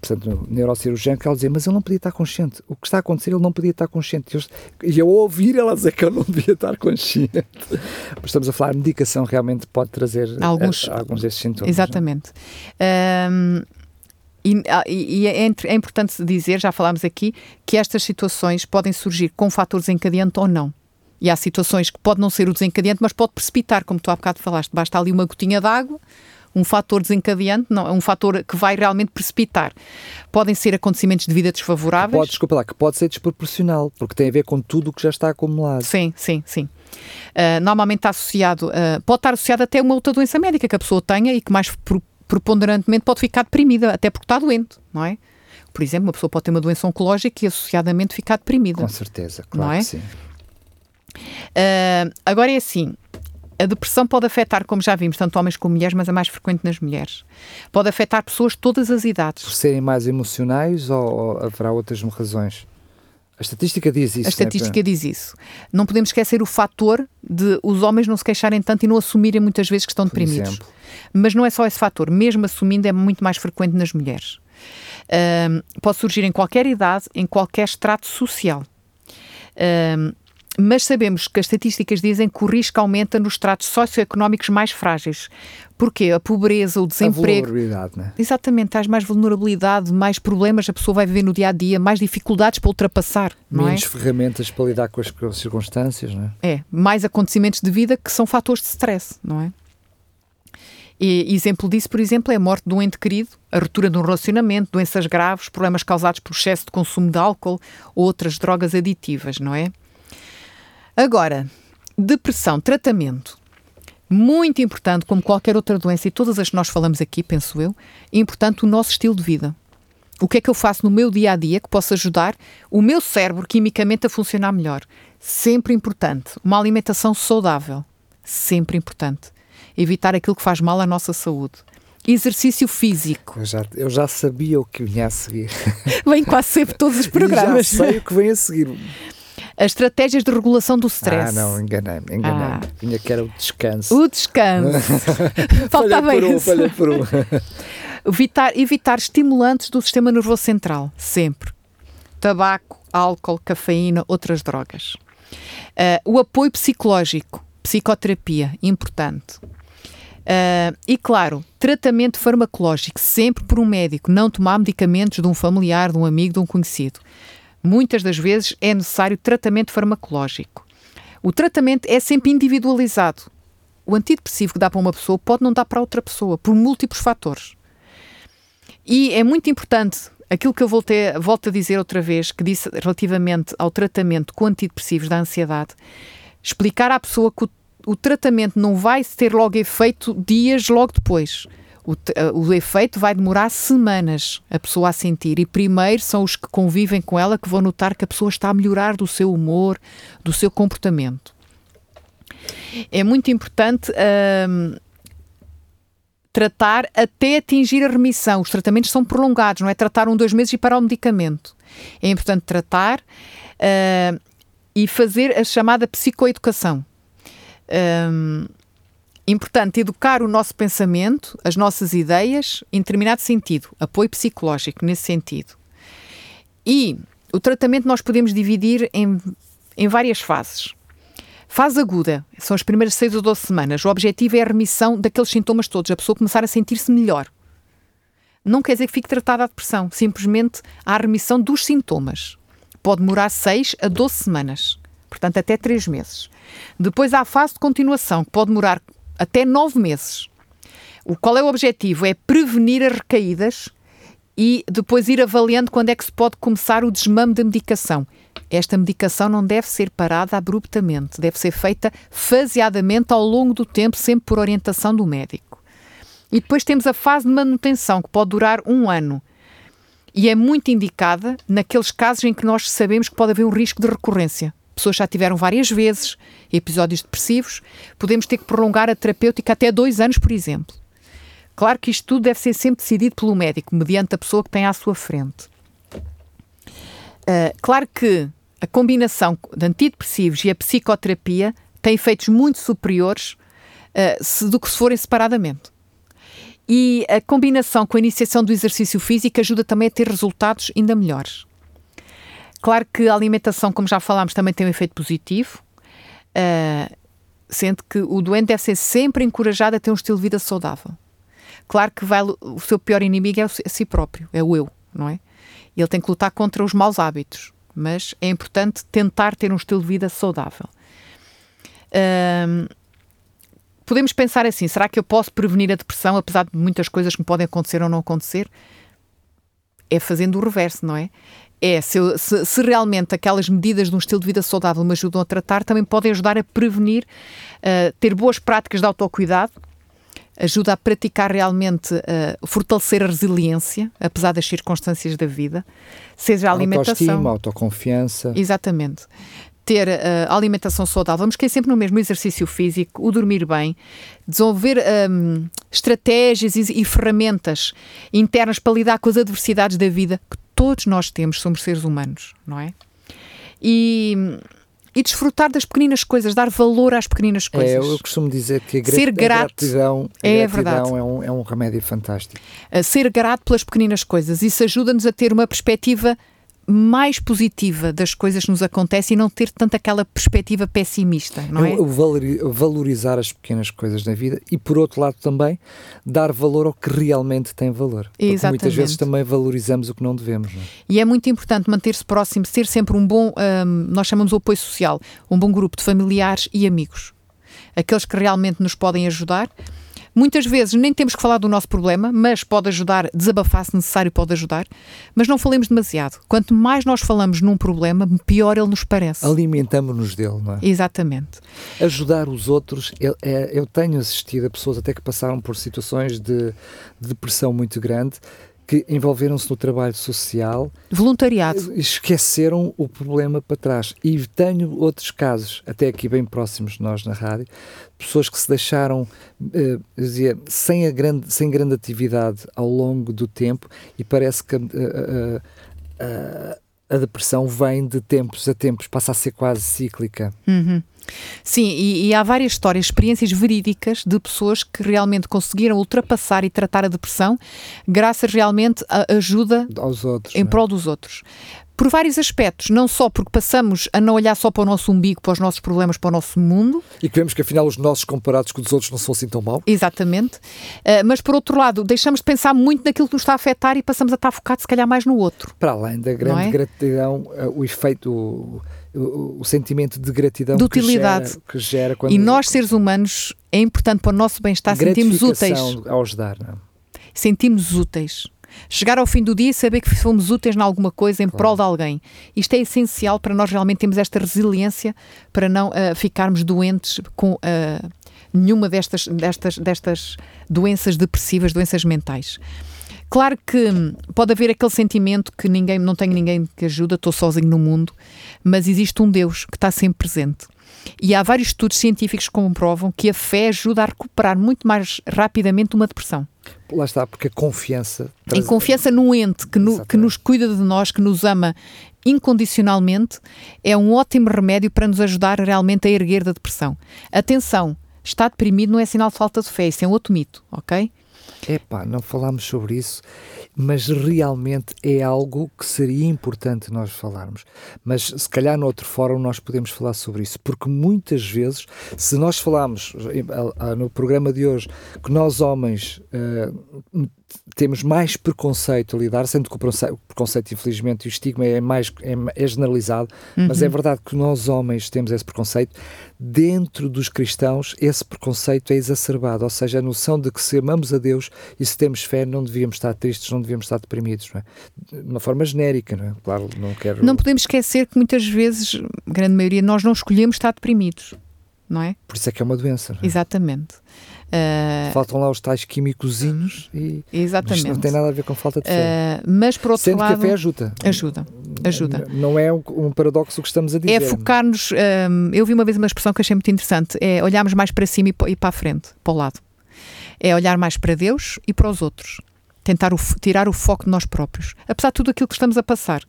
portanto, neurocirurgiã, que ela dizia, mas ele não podia estar consciente. O que está a acontecer, ele não podia estar consciente. Eu- E eu ouvir ela dizer que eu não devia estar consciente. Mas estamos a falar, a medicação realmente pode trazer Alguns- eh, alguns desses sintomas. Exatamente. Ahm, e, ah, e- e é, é importante dizer, já falámos aqui, que estas situações podem surgir com fator desencadeante ou não. E há situações que pode não ser o desencadeante, mas pode precipitar, como tu há bocado falaste. Basta ali uma gotinha de água, um fator desencadeante, não, é um fator que vai realmente precipitar. Podem ser acontecimentos de vida desfavoráveis. Pode, desculpa lá, que pode ser desproporcional, porque tem a ver com tudo o que já está acumulado. Sim, sim, sim. Uh, normalmente está associado, uh, pode estar associado até a uma outra doença médica que a pessoa tenha e que mais preponderantemente pode ficar deprimida, até porque está doente, não é? Por exemplo, uma pessoa pode ter uma doença oncológica e associadamente ficar deprimida. Com certeza, claro não é? que sim. Uh, agora é assim, a depressão pode afetar, como já vimos, tanto homens como mulheres, mas é mais frequente nas mulheres. Pode afetar pessoas de todas as idades. Por serem mais emocionais ou, ou haverá outras razões? A estatística diz isso. A estatística né? diz isso. Não podemos esquecer o fator de os homens não se queixarem tanto e não assumirem muitas vezes que estão Por deprimidos. Exemplo. Mas não é só esse fator. Mesmo assumindo, é muito mais frequente nas mulheres. Um, pode surgir em qualquer idade, em qualquer estrato social. Um, mas sabemos que as estatísticas dizem que o risco aumenta nos estratos socioeconómicos mais frágeis. Porquê? A pobreza, o desemprego. A vulnerabilidade, né? Exatamente, traz mais vulnerabilidade, mais problemas a pessoa vai viver no dia a dia, mais dificuldades para ultrapassar. Menos é? ferramentas para lidar com as, circunstâncias, não é? É, mais acontecimentos de vida que são fatores de stress, não é? E, exemplo disso, por exemplo, é a morte de um ente querido, a ruptura de um relacionamento, doenças graves, problemas causados por excesso de consumo de álcool ou outras drogas aditivas, não é? Agora, depressão, tratamento. Muito importante, como qualquer outra doença, e todas as que nós falamos aqui, penso eu, é importante o nosso estilo de vida. O que é que eu faço no meu dia a dia que possa ajudar o meu cérebro quimicamente a funcionar melhor? Sempre importante. Uma alimentação saudável. Sempre importante. Evitar aquilo que faz mal à nossa saúde. Exercício físico. Eu já, eu já sabia o que vinha a seguir. Vem quase sempre todos os programas. já sei o que vem a seguir. As estratégias de regulação do stress. Ah, não, enganei-me, enganei-me. Ah. Vinha que era o descanso. O descanso. Faltava por um, isso. Falha por um. evitar, evitar estimulantes do sistema nervoso central, sempre. Tabaco, álcool, cafeína, outras drogas. Uh, o apoio psicológico, psicoterapia, importante. Uh, e claro, tratamento farmacológico, sempre por um médico, não tomar medicamentos de um familiar, de um amigo, de um conhecido muitas das vezes é necessário tratamento farmacológico. O tratamento é sempre individualizado. O antidepressivo que dá para uma pessoa pode não dar para outra pessoa, por múltiplos fatores. E é muito importante aquilo que eu voltei, volto a dizer outra vez, que disse relativamente ao tratamento com antidepressivos da ansiedade, explicar à pessoa que o, o tratamento não vai ter logo efeito dias logo depois o, eh, o efeito vai demorar semanas a pessoa a sentir. E primeiro são os que convivem com ela que vão notar que a pessoa está a melhorar do seu humor, do seu comportamento. É muito importante hum, tratar até atingir a remissão. Os tratamentos são prolongados, não é tratar um, dois meses e parar o medicamento. É importante tratar uh, e fazer a chamada psicoeducação. Um, Importante educar o nosso pensamento, as nossas ideias, em determinado sentido, apoio psicológico nesse sentido. E o tratamento nós podemos dividir em, em várias fases. Fase aguda, são as primeiras 6 ou 12 semanas. O objetivo é a remissão daqueles sintomas todos, a pessoa começar a sentir-se melhor. Não quer dizer que fique tratada a depressão, simplesmente há a remissão dos sintomas. Pode demorar 6 a 12 semanas, portanto, até 3 meses. Depois há a fase de continuação, que pode demorar até nove meses. O, qual é o objetivo? É prevenir as recaídas e depois ir avaliando quando é que se pode começar o desmame da medicação. Esta medicação não deve ser parada abruptamente, deve ser feita faseadamente ao longo do tempo, sempre por orientação do médico. E depois temos a fase de manutenção, que pode durar um ano. E é muito indicada naqueles casos em que nós sabemos que pode haver um risco de recorrência pessoas já tiveram várias vezes episódios depressivos, podemos ter que prolongar a terapêutica até dois anos, por exemplo. Claro que isto tudo deve ser sempre decidido pelo médico, mediante a pessoa que tem à sua frente. Uh, claro que a combinação de antidepressivos e a psicoterapia tem efeitos muito superiores uh, se, do que se forem separadamente. E a combinação com a iniciação do exercício físico ajuda também a ter resultados ainda melhores. Claro que a alimentação, como já falámos, também tem um efeito positivo, uh, sendo que o doente deve ser sempre encorajado a ter um estilo de vida saudável. Claro que vai, o seu pior inimigo é a si próprio, é o eu, não é? Ele tem que lutar contra os maus hábitos, mas é importante tentar ter um estilo de vida saudável. Podemos pensar assim: será que eu posso prevenir a depressão, apesar de muitas coisas que me podem acontecer ou não acontecer? É fazendo o reverso, não é? É se, se, se, realmente aquelas medidas de um estilo de vida saudável me ajudam a tratar, também podem ajudar a prevenir, uh, ter boas práticas de autocuidado, ajuda a praticar realmente, uh, fortalecer a resiliência, apesar das circunstâncias da vida, seja a alimentação. Autoestima, autoconfiança. Exatamente. Ter uh, alimentação saudável, vamos cair sempre no mesmo exercício físico, o dormir bem, desenvolver um, estratégias e, e ferramentas internas para lidar com as adversidades da vida que todos nós temos, somos seres humanos, não é? E e desfrutar das pequeninas coisas, dar valor às pequenas é, coisas. É, eu costumo dizer que a, ser grato, a gratidão, é gratidão é, um, é um remédio fantástico. ser grato pelas pequenas coisas, isso ajuda-nos a ter uma perspectiva mais positiva das coisas que nos acontecem e não ter tanto aquela perspectiva pessimista, não é? Valorizar as pequenas coisas na vida e, por outro lado, também dar valor ao que realmente tem valor. Porque Exatamente. muitas vezes também valorizamos o que não devemos. Não é? E é muito importante manter-se próximo, ser sempre um bom, um, nós chamamos o apoio social, um bom grupo de familiares e amigos. Aqueles que realmente nos podem ajudar Muitas vezes nem temos que falar do nosso problema, mas pode ajudar, desabafar se necessário, pode ajudar. Mas não falemos demasiado. Quanto mais nós falamos num problema, pior ele nos parece. Alimentamos-nos dele, não é? Exatamente. Ajudar os outros, eu, é, eu tenho assistido a pessoas até que passaram por situações de, de depressão muito grande que envolveram-se no trabalho social. Voluntariado. Esqueceram o problema para trás. E tenho outros casos, até aqui bem próximos de nós na rádio, pessoas que se deixaram uh, dizia, sem, a grande, sem grande atividade ao longo do tempo e parece que uh, a depressão vem de tempos a tempos, passa a ser quase cíclica. Uhum. Sim, e, e, há várias histórias, experiências verídicas de pessoas que realmente conseguiram ultrapassar e tratar a depressão graças realmente à ajuda aos outros, em é? prol dos outros. Por vários aspectos, não só porque passamos a não olhar só para o nosso umbigo, para os nossos problemas, para o nosso mundo. E que vemos que afinal os nossos comparados com os outros não são assim tão mal. Exatamente. Uh, mas por outro lado, deixamos de pensar muito naquilo que nos está a afetar e passamos a estar focados se calhar mais no outro. Para além da grande é? gratidão, uh, o efeito. O o, o sentimento de gratidão de utilidade. Que gera, que gera quando, e nós, seres humanos, é importante para o nosso bem-estar sentirmos úteis. ao ajudar. Não? É? Sentimos úteis. Chegar ao fim do dia e saber que fomos úteis em alguma coisa em claro. prol de alguém. Isto é essencial para nós realmente termos esta resiliência para não uh, ficarmos doentes com uh, nenhuma destas, destas, destas doenças depressivas, doenças mentais. Claro que pode haver aquele sentimento que ninguém, não tenho ninguém que ajuda, estou sozinho no mundo, mas existe um Deus que está sempre presente. E há vários estudos científicos que comprovam que a fé ajuda a recuperar muito mais rapidamente uma depressão. Lá está, porque a confiança. Traz... Em confiança no ente que, no, que nos cuida de nós, que nos ama incondicionalmente, é um ótimo remédio para nos ajudar realmente a erguer da depressão. Atenção, estar deprimido não é sinal de falta de fé, isso é um outro mito, ok? Epá, não falámos sobre isso, mas realmente é algo que seria importante nós falarmos. Mas se calhar no outro fórum nós podemos falar sobre isso, porque muitas vezes, se nós falarmos no programa de hoje que nós homens uh, temos mais preconceito a lidar, sendo que o preconceito, infelizmente, e o estigma é mais é, é generalizado, uhum. mas é verdade que nós homens temos esse preconceito. Dentro dos cristãos, esse preconceito é exacerbado, ou seja, a noção de que se amamos a Deus e se temos fé, não devíamos estar tristes, não devíamos estar deprimidos, não é? De uma forma genérica, não é? Claro, não quero. Não podemos esquecer que muitas vezes, grande maioria, nós não escolhemos estar deprimidos, não é? Por isso é que é uma doença. É? Exatamente. Uh, Faltam lá os tais químicozinhos e exatamente. não tem nada a ver com falta de fé. Uh, mas por outro Sendo lado. que a fé ajuda. Ajuda. Ajuda. Não é um, um paradoxo que estamos a dizer. É focar-nos. Um, eu vi uma vez uma expressão que achei muito interessante: é olharmos mais para cima e para a frente, para o lado. É olhar mais para Deus e para os outros tentar o, tirar o foco de nós próprios, apesar de tudo aquilo que estamos a passar.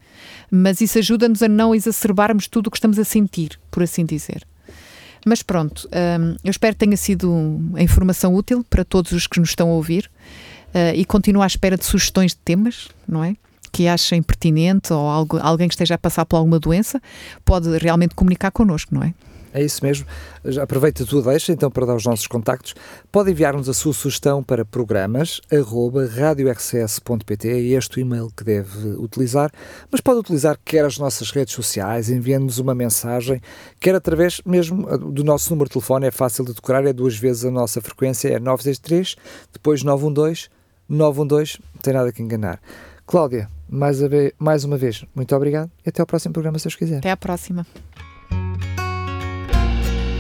Mas isso ajuda-nos a não exacerbarmos tudo o que estamos a sentir, por assim dizer. Mas pronto, um, eu espero que tenha sido a informação útil para todos os que nos estão a ouvir uh, e continuo à espera de sugestões de temas, não é? Que achem pertinente ou algo, alguém que esteja a passar por alguma doença pode realmente comunicar connosco, não é? É isso mesmo. Aproveita a tua deixa então para dar os nossos contactos. Pode enviar-nos a sua sugestão para programas arroba radiorcs.pt é este o e-mail que deve utilizar, mas pode utilizar quer as nossas redes sociais, enviando-nos uma mensagem, quer através mesmo do nosso número de telefone, é fácil de decorar, é duas vezes a nossa frequência, é 963, depois 912, 912, não tem nada que enganar. Cláudia, mais, vez, mais uma vez, muito obrigado e até ao próximo programa, se Deus quiser. Até à próxima.